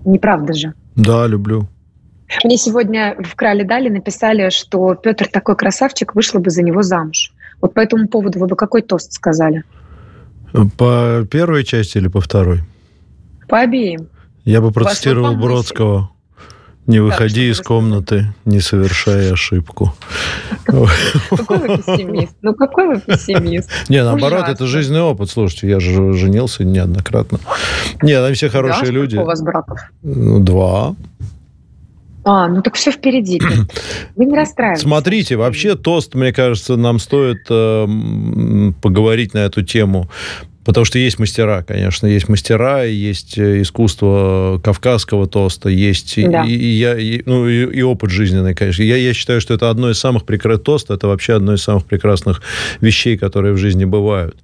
Неправда же. Да, люблю. Мне сегодня в Крале Дали написали, что Петр такой красавчик, вышла бы за него замуж. Вот по этому поводу вы бы какой тост сказали? По первой части или по второй? По обеим. Я бы процитировал. Бродского. Не выходи что из комнаты, не совершая ошибку. Какой вы пессимист? Ну какой вы пессимист? Не, наоборот, это жизненный опыт. Слушайте, я же женился неоднократно. Нет, они все хорошие люди. у вас браков? Ну, Два. А, ну так все впереди. Вы не расстраивайтесь. Смотрите, вообще тост, мне кажется, нам стоит э, поговорить на эту тему. Потому что есть мастера, конечно, есть мастера, есть э, искусство кавказского тоста, есть и- Да. и, и я, и- ну, и, и опыт жизненный, конечно. Я, я считаю, что это одно из самых прекрасных тост, это вообще одно из самых прекрасных вещей, которые в жизни бывают.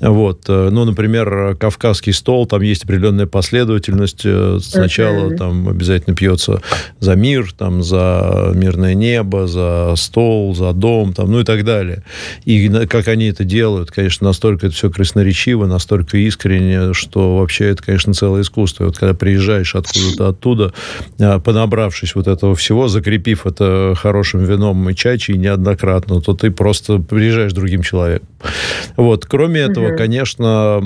Вот. э, Ну, например, кавказский стол, там есть определенная последовательность. Э, Сначала Мгм. там обязательно пьется за мир, там, за мирное небо, за стол, за дом, там, ну и так далее. И как они это делают, конечно, настолько это все красноречиво, настолько искренне, что вообще это, конечно, целое искусство. И вот когда приезжаешь откуда-то оттуда, а, понабравшись вот этого всего, закрепив это хорошим вином и чачей неоднократно, то ты просто приезжаешь другим человеком. Вот. Кроме этого, Мгм. конечно,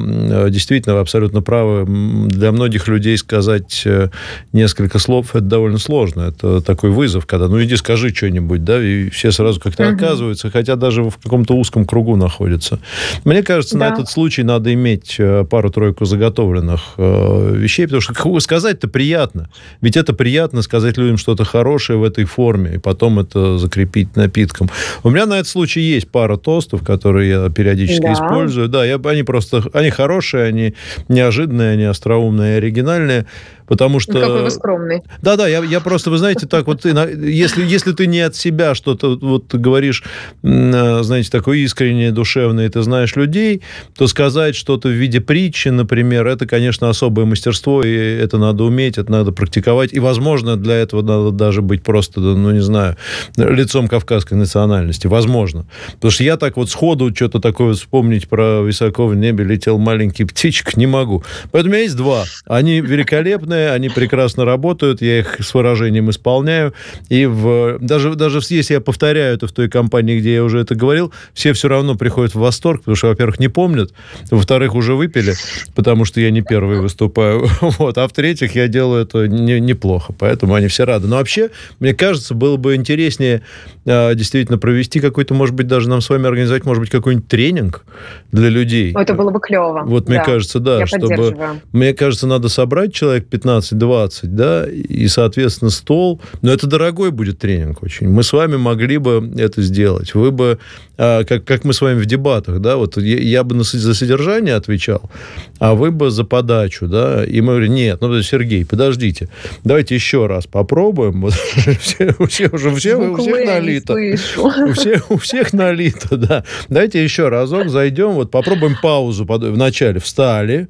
действительно, вы абсолютно правы. Для многих людей сказать э, несколько слов это довольно сложно. Это такой вызов, когда ну иди скажи что-нибудь, да, и все сразу как-то Мгм. отказываются, хотя даже в каком-то узком кругу находятся. Мне кажется, на Да. этот случай надо иметь э, пару-тройку заготовленных э, вещей, потому что сказать-то приятно. Ведь это приятно сказать людям что-то хорошее в этой форме, и потом это закрепить напитком. У меня на этот случай есть пара тостов, которые я периодически Да. использую. Да, я, они просто, они хорошие, они неожиданные, они остроумные оригинальные. Потому что... Какой вы скромный. Да-да, я, я просто, вы знаете, так вот, если, если ты не от себя что-то вот говоришь, э, знаете, такое искреннее, душевное, и ты знаешь людей, то сказать что-то в виде притчи, например, это, конечно, особое мастерство, и это надо уметь, это надо практиковать. И, возможно, для этого надо даже быть просто, ну, не знаю, лицом кавказской национальности. Возможно. Потому что я так вот сходу что-то такое вспомнить про высоко в небе летел маленький птичек не могу. Поэтому у меня есть два. Они великолепные, они прекрасно работают, я их с выражением исполняю. И в, даже, даже если я повторяю это в той компании, где я уже это говорил, все все равно приходят в восторг, потому что, во-первых, не помнят, во-вторых, уже выпили, потому что я не первый выступаю. Вот. А в-третьих, я делаю это не, неплохо, поэтому они все рады. Но вообще, мне кажется, было бы интереснее действительно провести какой-то, может быть, даже нам с вами организовать, может быть, какой-нибудь тренинг для людей. Это было бы клево. Вот да. мне кажется, да, я чтобы... Мне кажется, надо собрать человек 15-20, да, и, соответственно, стол. Но это дорогой будет тренинг очень. Мы с вами могли бы это сделать. Вы бы а, как, как мы с вами в дебатах, да, вот я, я бы на, за содержание отвечал, а вы бы за подачу, да, и мы говорим, нет, ну, Сергей, подождите, давайте еще раз попробуем, все, уже все, у всех налито, у всех, у всех налито, да, давайте еще разок зайдем, вот попробуем паузу в начале, встали,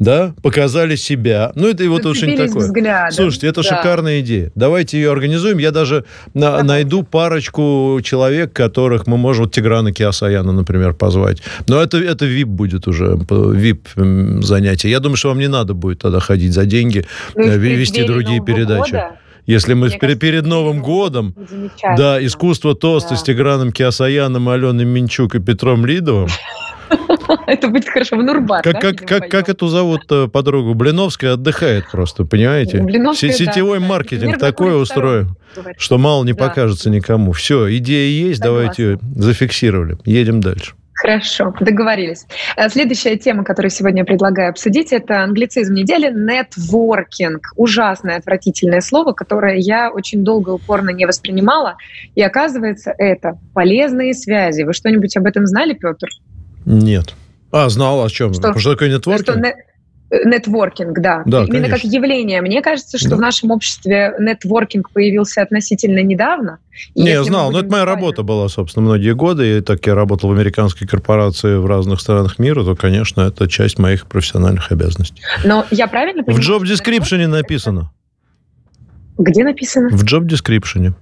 да, показали себя. Ну, это вот очень такое. Взглядом. Слушайте, это да. шикарная идея. Давайте ее организуем. Я даже на, найду парочку человек, которых мы можем, вот Тиграна Киасаяна, например, позвать. Но это, это VIP будет уже, VIP занятие. Я думаю, что вам не надо будет тогда ходить за деньги, ну, вести другие Нового передачи. Года? Если мы перед, кажется, перед Новым годом, да, искусство тоста да. с Тиграном Киасаяном, Аленой Минчук и Петром Лидовым, Это будет хорошо. В Нурбат, как, как, как, как эту зовут э, подругу? Блиновская отдыхает просто, понимаете? Блиновская, Сетевой да, маркетинг да. такой устроен, что мало не да. покажется никому. Все, идея есть, Согласна. давайте ее зафиксировали. Едем дальше. Хорошо, договорились. Э, следующая тема, которую сегодня я предлагаю обсудить, это англицизм недели — нетворкинг. Ужасное, отвратительное слово, которое я очень долго и упорно не воспринимала. И оказывается, это полезные связи. Вы что-нибудь об этом знали, Петр? Нет. А, знал о чем? Что, что такое нетворкинг? Что нетворкинг, да. да Именно конечно. как явление. Мне кажется, что да. в нашем обществе нетворкинг появился относительно недавно. Не, я знал, но это моя работа была, собственно, многие годы. И так я работал в американской корпорации в разных странах мира, то, конечно, это часть моих профессиональных обязанностей. Но я правильно понимаю? В job description написано. Где написано? В job description.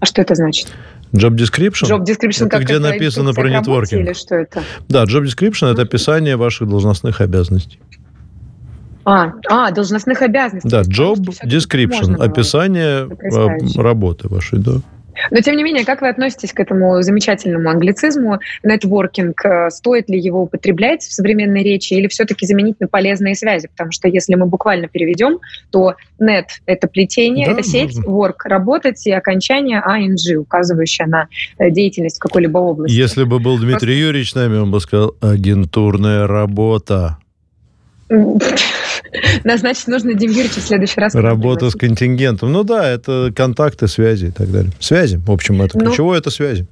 А что это значит? Job description? Job description это где написано про нетворкинг. Или что это? Да, job description – это описание ваших должностных обязанностей. А, а, должностных обязанностей. Да, job description – описание а, работы вашей, да. Но, тем не менее, как вы относитесь к этому замечательному англицизму, нетворкинг? Э, стоит ли его употреблять в современной речи или все-таки заменить на полезные связи? Потому что если мы буквально переведем, то net — это плетение, да, это сеть, можно. work — работать, и окончание ing, указывающее на э, деятельность в какой-либо области. Если бы был Дмитрий Просто... Юрьевич нами, он бы сказал «агентурная работа». Значит, нужно Дим Юрьевича в следующий раз. Работа с контингентом. Ну да, это контакты, связи и так далее. Связи, в общем, это ну, ключевое, это связи.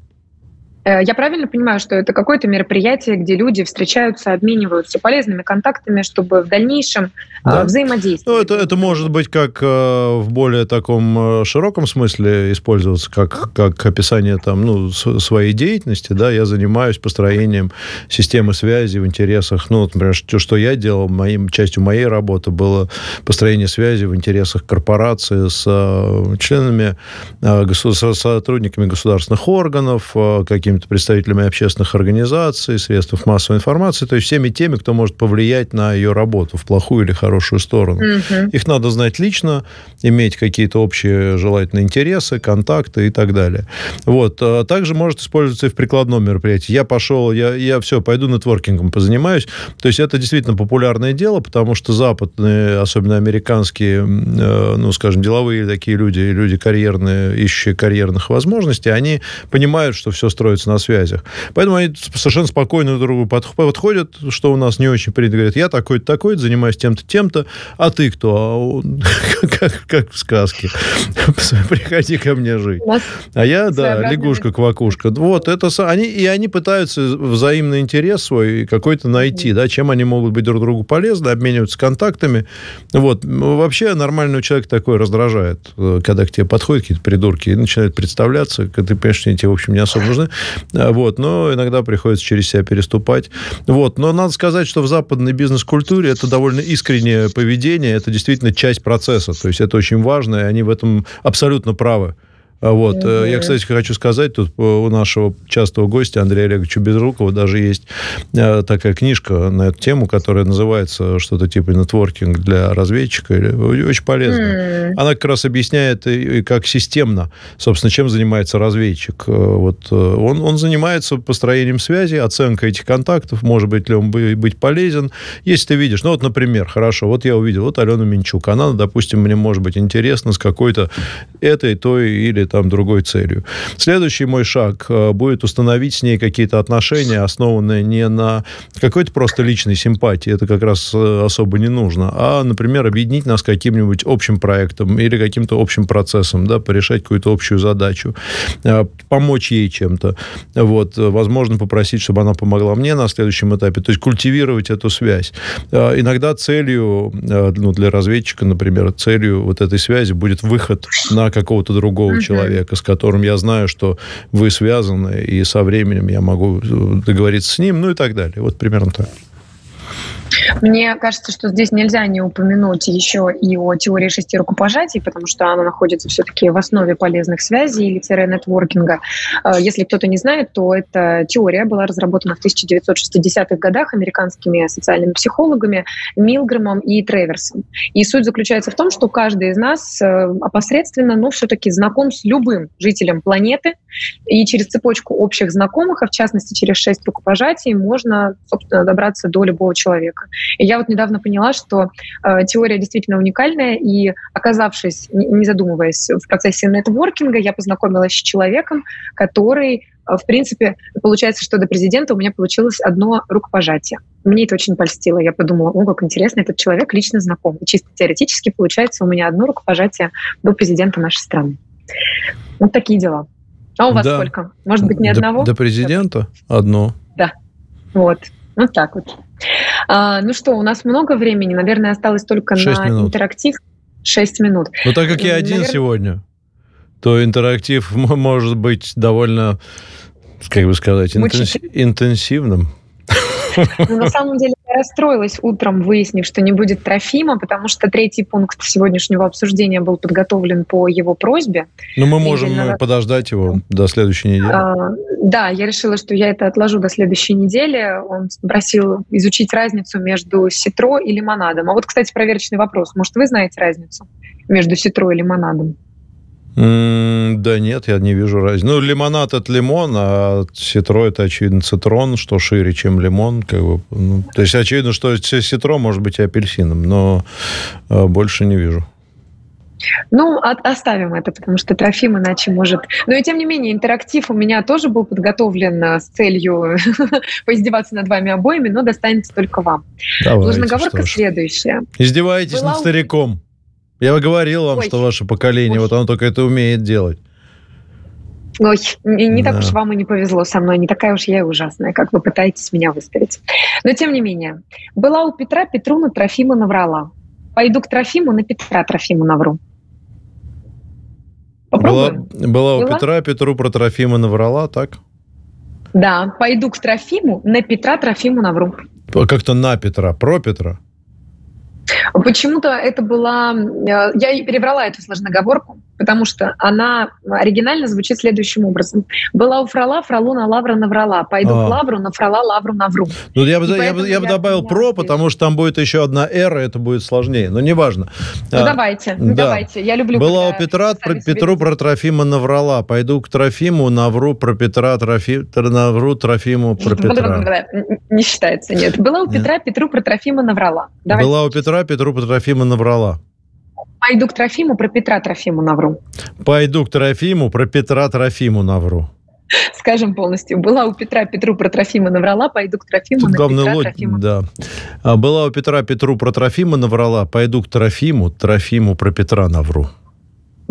Э, я правильно понимаю, что это какое-то мероприятие, где люди встречаются, обмениваются полезными контактами, чтобы в дальнейшем э, да. взаимодействовать? Ну, это, это может быть как э, в более таком широком смысле использоваться, как, как описание там, ну, своей деятельности. Да? Я занимаюсь построением системы связи в интересах, ну, например, то, что я делал, моим, частью моей работы было построение связи в интересах корпорации с членами, с сотрудниками государственных органов, какими какими-то представителями общественных организаций, средств массовой информации, то есть всеми теми, кто может повлиять на ее работу в плохую или хорошую сторону. Угу. Их надо знать лично, иметь какие-то общие желательные интересы, контакты и так далее. Вот. А также может использоваться и в прикладном мероприятии. Я пошел, я, я все, пойду нетворкингом позанимаюсь. То есть это действительно популярное дело, потому что западные, особенно американские, э, ну, скажем, деловые такие люди, люди карьерные, ищущие карьерных возможностей, они понимают, что все строится находятся на связях. Поэтому они совершенно спокойно друг другу подходят, что у нас не очень принято. Говорят, я такой-то, такой занимаюсь тем-то, тем-то, а ты кто? А как, как в сказке. Приходи ко мне жить. А я, да, лягушка-квакушка. Вот, это они, и они пытаются взаимный интерес свой какой-то найти, да, чем они могут быть друг другу полезны, обмениваться контактами. Вот. Вообще нормальный человек такой раздражает, э, когда к тебе подходят какие-то придурки и начинают представляться, когда ты понимаешь, что они тебе, в общем, не особо нужны. А, вот. Но иногда приходится через себя переступать. Вот. Но надо сказать, что в западной бизнес-культуре это довольно искреннее поведение, это действительно часть процесса. То есть это очень важно, и они в этом абсолютно правы. А вот. Mm-hmm. Я, кстати, хочу сказать, тут у нашего частого гостя Андрея Олеговича Безрукова даже есть э, такая книжка на эту тему, которая называется что-то типа «Нетворкинг для разведчика». Очень полезная. Mm-hmm. Она как раз объясняет, как системно, собственно, чем занимается разведчик. Вот он, он занимается построением связи, оценкой этих контактов, может быть ли он быть полезен. Если ты видишь, ну вот, например, хорошо, вот я увидел, вот Алена Минчук, она, допустим, мне может быть интересна с какой-то этой, той или там другой целью. Следующий мой шаг э, будет установить с ней какие-то отношения, основанные не на какой-то просто личной симпатии, это как раз э, особо не нужно, а, например, объединить нас каким-нибудь общим проектом или каким-то общим процессом, да, порешать какую-то общую задачу, э, помочь ей чем-то. Вот, возможно, попросить, чтобы она помогла мне на следующем этапе, то есть культивировать эту связь. Иногда целью, ну, для разведчика, например, целью вот этой связи будет выход на какого-то другого человека человека, с которым я знаю, что вы связаны, и со временем я могу договориться с ним, ну и так далее. Вот примерно так. Мне кажется, что здесь нельзя не упомянуть еще и о теории шести рукопожатий, потому что она находится все-таки в основе полезных связей или нетворкинга. Э, если кто-то не знает, то эта теория была разработана в 1960-х годах американскими социальными психологами Милгрэмом и Треверсом. И суть заключается в том, что каждый из нас э, опосредственно, но все-таки знаком с любым жителем планеты, и через цепочку общих знакомых, а в частности через шесть рукопожатий, можно, собственно, добраться до любого человека. И я вот недавно поняла, что э, теория действительно уникальная, и оказавшись, не задумываясь, в процессе нетворкинга, я познакомилась с человеком, который э, в принципе, получается, что до президента у меня получилось одно рукопожатие. Мне это очень польстило. Я подумала, о, как интересно, этот человек лично знаком. И чисто теоретически получается у меня одно рукопожатие до президента нашей страны. Вот такие дела. А у вас да. сколько? Может быть, ни до, одного? До президента одно. Да. Вот. Вот так вот. А, ну что, у нас много времени. Наверное, осталось только на минут. интерактив. Шесть минут. Ну, так как я один Наверное... сегодня, то интерактив может быть довольно, как бы сказать, интенс... интенсивным. Ну, на самом деле я расстроилась утром, выяснив, что не будет Трофима, потому что третий пункт сегодняшнего обсуждения был подготовлен по его просьбе. Ну, мы можем Именно... подождать его до следующей недели. А, да, я решила, что я это отложу до следующей недели. Он просил изучить разницу между ситро и лимонадом. А вот, кстати, проверочный вопрос. Может, вы знаете разницу между ситро и лимонадом? Да нет, я не вижу разницы. Ну, лимонад это лимон, а ситро это, очевидно, цитрон, что шире, чем лимон. Как бы, ну, то есть, очевидно, что ситро может быть и апельсином, но э, больше не вижу. Ну, от, оставим это, потому что Трофим иначе может... Но и тем не менее, интерактив у меня тоже был подготовлен э, с целью поиздеваться над вами обоими, но достанется только вам. Давайте, Нужноговорка следующая. Издеваетесь Была... над стариком. Я говорил вам, Ой. что ваше поколение, Ой. вот оно только это умеет делать. Ой, не, не да. так уж вам и не повезло со мной, не такая уж я и ужасная, как вы пытаетесь меня выставить. Но тем не менее, была у Петра Петруна Трофима наврала. Пойду к Трофиму, на Петра Трофиму навру. Попробуем. Была, была у Петра Петру про Трофима наврала, так? Да, пойду к Трофиму, на Петра Трофиму навру. Как-то на Петра, про Петра. Почему-то это была... Э, я перебрала эту сложноговорку, потому что она оригинально звучит следующим образом. Была у фрала, фралу на лавра наврала. Пойду а. к лавру, на фрала, лавру навру. Ну, я бы, я, бы, я бы добавил про, потому что там будет еще одна эра, это будет сложнее. Но неважно. Ну, а, давайте, ну, да. давайте. Я люблю... Была у Петра, про, Петру про Трофима наврала. Пойду к Трофиму, навру про Петра, Трофи, навру Трофиму про Петра. Не считается, нет. Была у Петра, Петру про Трофима наврала. Давайте. Была у Петра, Петру про Трофима наврала. Пойду к Трофиму, про Петра Трофиму навру. Пойду к Трофиму, про Петра Трофиму навру. Скажем полностью. Была у Петра Петру про Трофима наврала, пойду к Трофиму Тут на главное Петра ло- Трофима. Да. А была у Петра Петру про Трофима наврала. Пойду к Трофиму, Трофиму про Петра навру.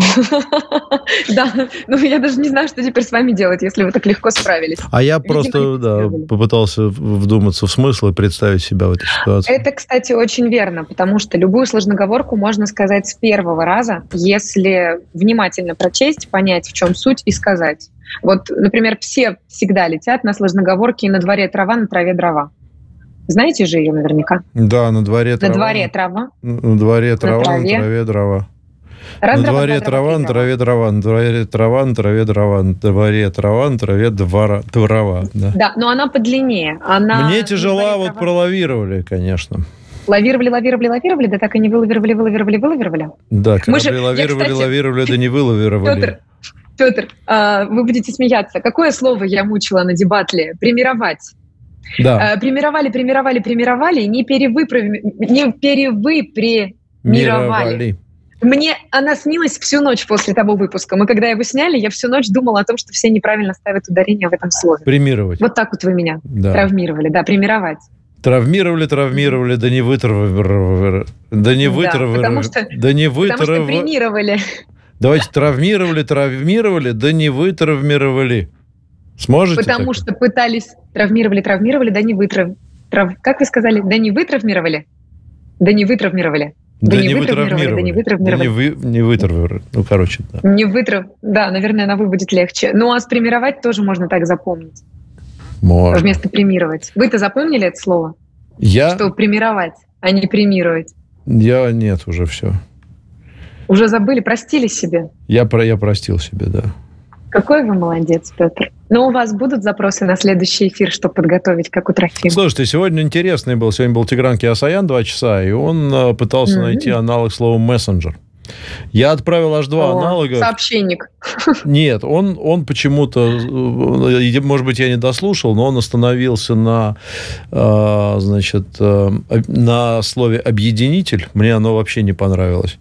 Да, ну я даже не знаю, что теперь с вами делать, если вы так легко справились. А я просто да, попытался вдуматься в смысл и представить себя в этой ситуации. Это, кстати, очень верно, потому что любую сложноговорку можно сказать с первого раза, если внимательно прочесть, понять, в чем суть и сказать. Вот, например, все всегда летят на сложноговорки «на дворе трава, на траве дрова». Знаете же ее наверняка? Да, на дворе На трава. дворе трава. На дворе трава, на траве. траве дрова. Раз на дворе два трава, три на траве дрова, на дворе трава, на траве дрова, на дворе трава, на траве двора, дрова. Да. Да, но она подлиннее. Она Мне тяжела, вот трава. пролавировали, конечно. Лавировали, лавировали, лавировали, да так и не вылавировали, вылавировали, вылавировали. Да, Мы же- корабли я, лавировали, кстати, лавировали, да не вылавировали. Петр, Петр, а, вы будете смеяться. Какое слово я мучила на дебатле? Примировать. Да, Э, Примировали, примировали, примировали, не перевыправи, не перевыпремировали. Мне она снилась всю ночь после того выпуска. Мы когда его сняли, я всю ночь думала о том, что все неправильно ставят ударение в этом слове. Премировать. Вот так вот вы меня Да. травмировали, да, примировать. Травмировали, травмировали, да не вытравили. Да не Да, вытравили. потому что- Да не Потому что вытравили. премировали. Давайте травмировали, травмировали, да не вытравмировали. Сможете? Потому так? что пытались травмировали, травмировали, да не вытрав... трав- Как вы сказали? Да не вытравмировали? Да не вытравмировали. Да, да не не вытравмировали, да не вытравмировали. Да не, вы, не вытравмировали. Ну, короче, да. Не вытрав... Да, наверное, на вы будет легче. Ну, а спримировать тоже можно так запомнить. Можно. Вместо премировать. Вы-то запомнили это слово? Я, Что примировать, а не премировать. я нет уже все. Уже забыли, простили себе. Я, про, я простил себе, да. Какой вы молодец, Петр. Но у вас будут запросы на следующий эфир, чтобы подготовить, как у Трофима? Слушайте, сегодня интересный был. Сегодня был Тигран Киасаян два часа, и он э, пытался Мгм. найти аналог слова мессенджер. Я отправил аж два О, аналога. Сообщенник. Нет, он, он почему-то, э, может быть, я не дослушал, но он остановился на, э, значит, э, на слове объединитель. Мне оно вообще не понравилось.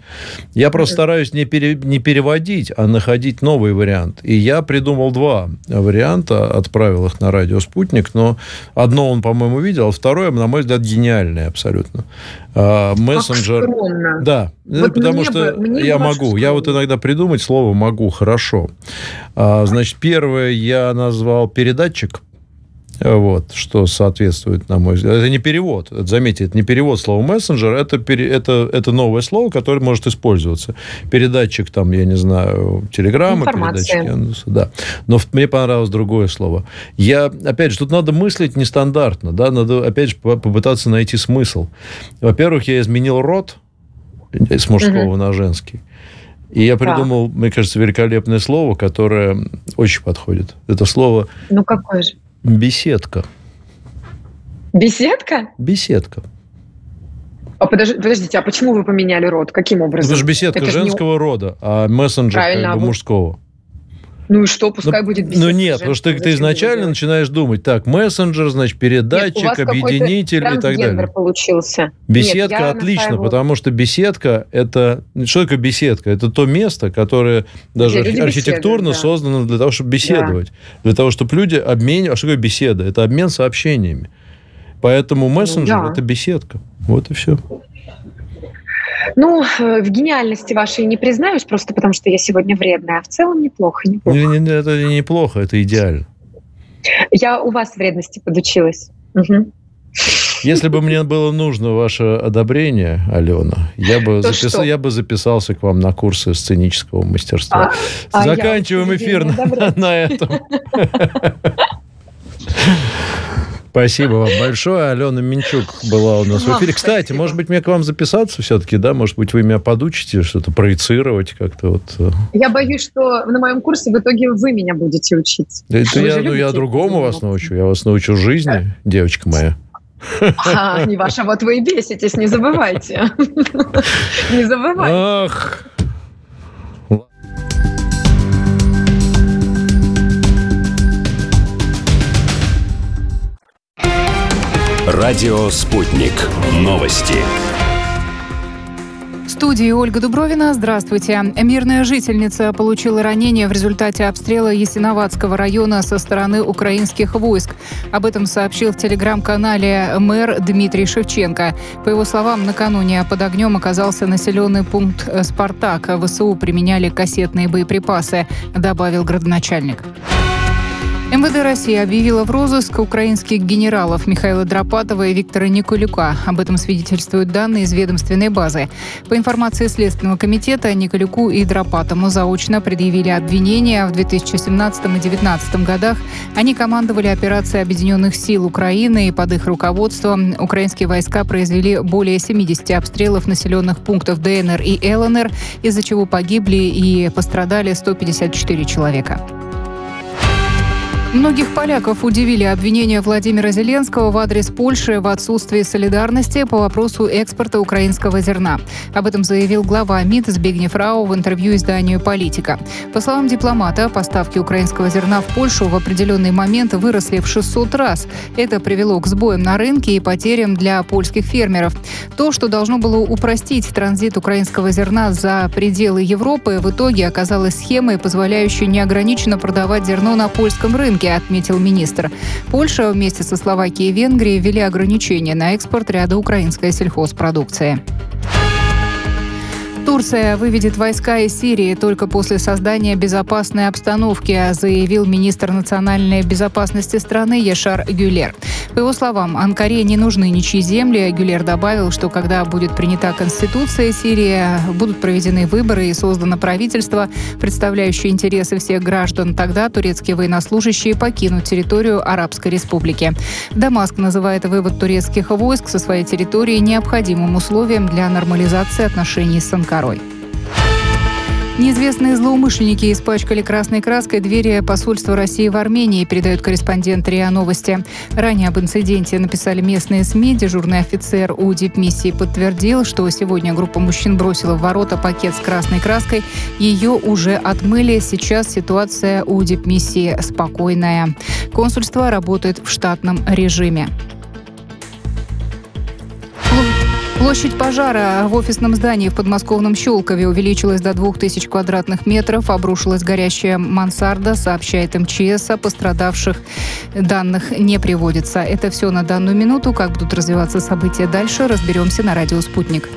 Я просто стараюсь не, пере- не переводить, а находить новый вариант. И я придумал два варианта, отправил их на радио «Спутник», но одно он, по-моему, видел, а второе, на мой взгляд, гениальное абсолютно. Мессенджер... Да, Вот Ну, потому мне что бы- я могу. Я вот иногда придумать слово могу хорошо. А, значит, первое я назвал передатчик. Э, Вот, что соответствует, на мой взгляд. Это не перевод. Это, заметьте, это не перевод слова мессенджер, это, пере- это, это новое слово, которое может использоваться. Передатчик, там, я не знаю, телеграмма, Информация. передатчик. Да. Но мне понравилось другое слово. Я, опять же, тут надо мыслить нестандартно, да, надо, опять же, по- попытаться найти смысл. Во-первых, я изменил род с мужского на женский. И я придумал, мне кажется, великолепное слово, которое очень подходит. Это слово Ну, какой же? беседка. Беседка? Беседка. А подожди- подождите, а почему вы поменяли род? Каким образом? Это же беседка Это ж не- женского рода, а мессенджер Правильно, как а бы вы- мужского. Ну и что, пускай ну, будет беседка. ну нет, потому что ты, ты изначально начинаешь думать, так, мессенджер, значит, Нет, передатчик, какой-то объединитель и так далее. получился. Беседка Нет, отлично, настаиваю- потому что беседка это что такое беседка? Это то место, которое даже архи- архитектурно беседуют, да. создано для того, чтобы беседовать, для того, чтобы люди обменивались. А что такое беседа? Это обмен сообщениями. Поэтому мессенджер Ну да. это беседка. Вот и все. Ну, э, в гениальности вашей не признаюсь, просто потому что я сегодня вредная, а в целом неплохо, неплохо. Это неплохо, это идеально. Я у вас вредности подучилась. Мгм. Если бы мне было нужно ваше одобрение, Алена, я бы, То запис- что? я бы записался к вам на курсы сценического мастерства. А- а Заканчиваем вот эфир не на, на этом. Спасибо вам большое. Алена Минчук была у нас в эфире. Кстати, может быть, мне к вам записаться все-таки, да? Может быть, вы меня подучите что-то проецировать как-то вот. э. Я боюсь, что на моем курсе в итоге вы меня будете учить. Это я, ну, я другому вас научу. Я вас научу жизни, девочка моя. А, не ваша, вот вы и беситесь, не забывайте. Не забывайте. Ах, Радио «Спутник». Новости. студии Ольга Дубровина. Здравствуйте. Мирная жительница получила ранение в результате обстрела Ясиноватского района со стороны украинских войск. Об этом сообщил в телеграм-канале мэр Дмитрий Шевченко. По его словам, накануне под огнем оказался населенный пункт «Спартак». ВСУ применяли кассетные боеприпасы, добавил градоначальник. МВД России объявила в розыск украинских генералов Михаила Дропатова и Виктора Николюка. Об этом свидетельствуют данные из ведомственной базы. По информации Следственного комитета, Николюку и Дропатому заочно предъявили обвинения. В 2017 и 2019 годах они командовали операцией Объединенных сил Украины, и под их руководством украинские войска произвели более 70 обстрелов населенных пунктов ДНР и ЛНР, из-за чего погибли и пострадали 154 человека. Многих поляков удивили обвинения Владимира Зеленского в адрес Польши в отсутствии солидарности по вопросу экспорта украинского зерна. Об этом заявил глава МИД Збигнев Рау в интервью изданию «Политика». По словам дипломата, поставки украинского зерна в Польшу в определенный момент выросли в 600 раз. Это привело к сбоям на рынке и потерям для польских фермеров. То, что должно было упростить транзит украинского зерна за пределы Европы, в итоге оказалось схемой, позволяющей неограниченно продавать зерно на польском рынке рынке, отметил министр. Польша вместе со Словакией и Венгрией ввели ограничения на экспорт ряда украинской сельхозпродукции. Турция выведет войска из Сирии только после создания безопасной обстановки, заявил министр национальной безопасности страны Яшар Гюлер. По его словам, Анкаре не нужны ничьи земли. Гюлер добавил, что когда будет принята Конституция Сирии, будут проведены выборы и создано правительство, представляющее интересы всех граждан, тогда турецкие военнослужащие покинут территорию Арабской Республики. Дамаск называет вывод турецких войск со своей территории необходимым условием для нормализации отношений с Анкарой. Неизвестные злоумышленники испачкали красной краской двери посольства России в Армении, передают корреспондент РИА Новости. Ранее об инциденте написали местные СМИ. Дежурный офицер у дипмиссии подтвердил, что сегодня группа мужчин бросила в ворота пакет с красной краской. Ее уже отмыли. Сейчас ситуация у дипмиссии спокойная. Консульство работает в штатном режиме. Площадь пожара в офисном здании в подмосковном Щелкове увеличилась до 2000 квадратных метров. Обрушилась горящая мансарда, сообщает МЧС. О пострадавших данных не приводится. Это все на данную минуту. Как будут развиваться события дальше, разберемся на радио «Спутник».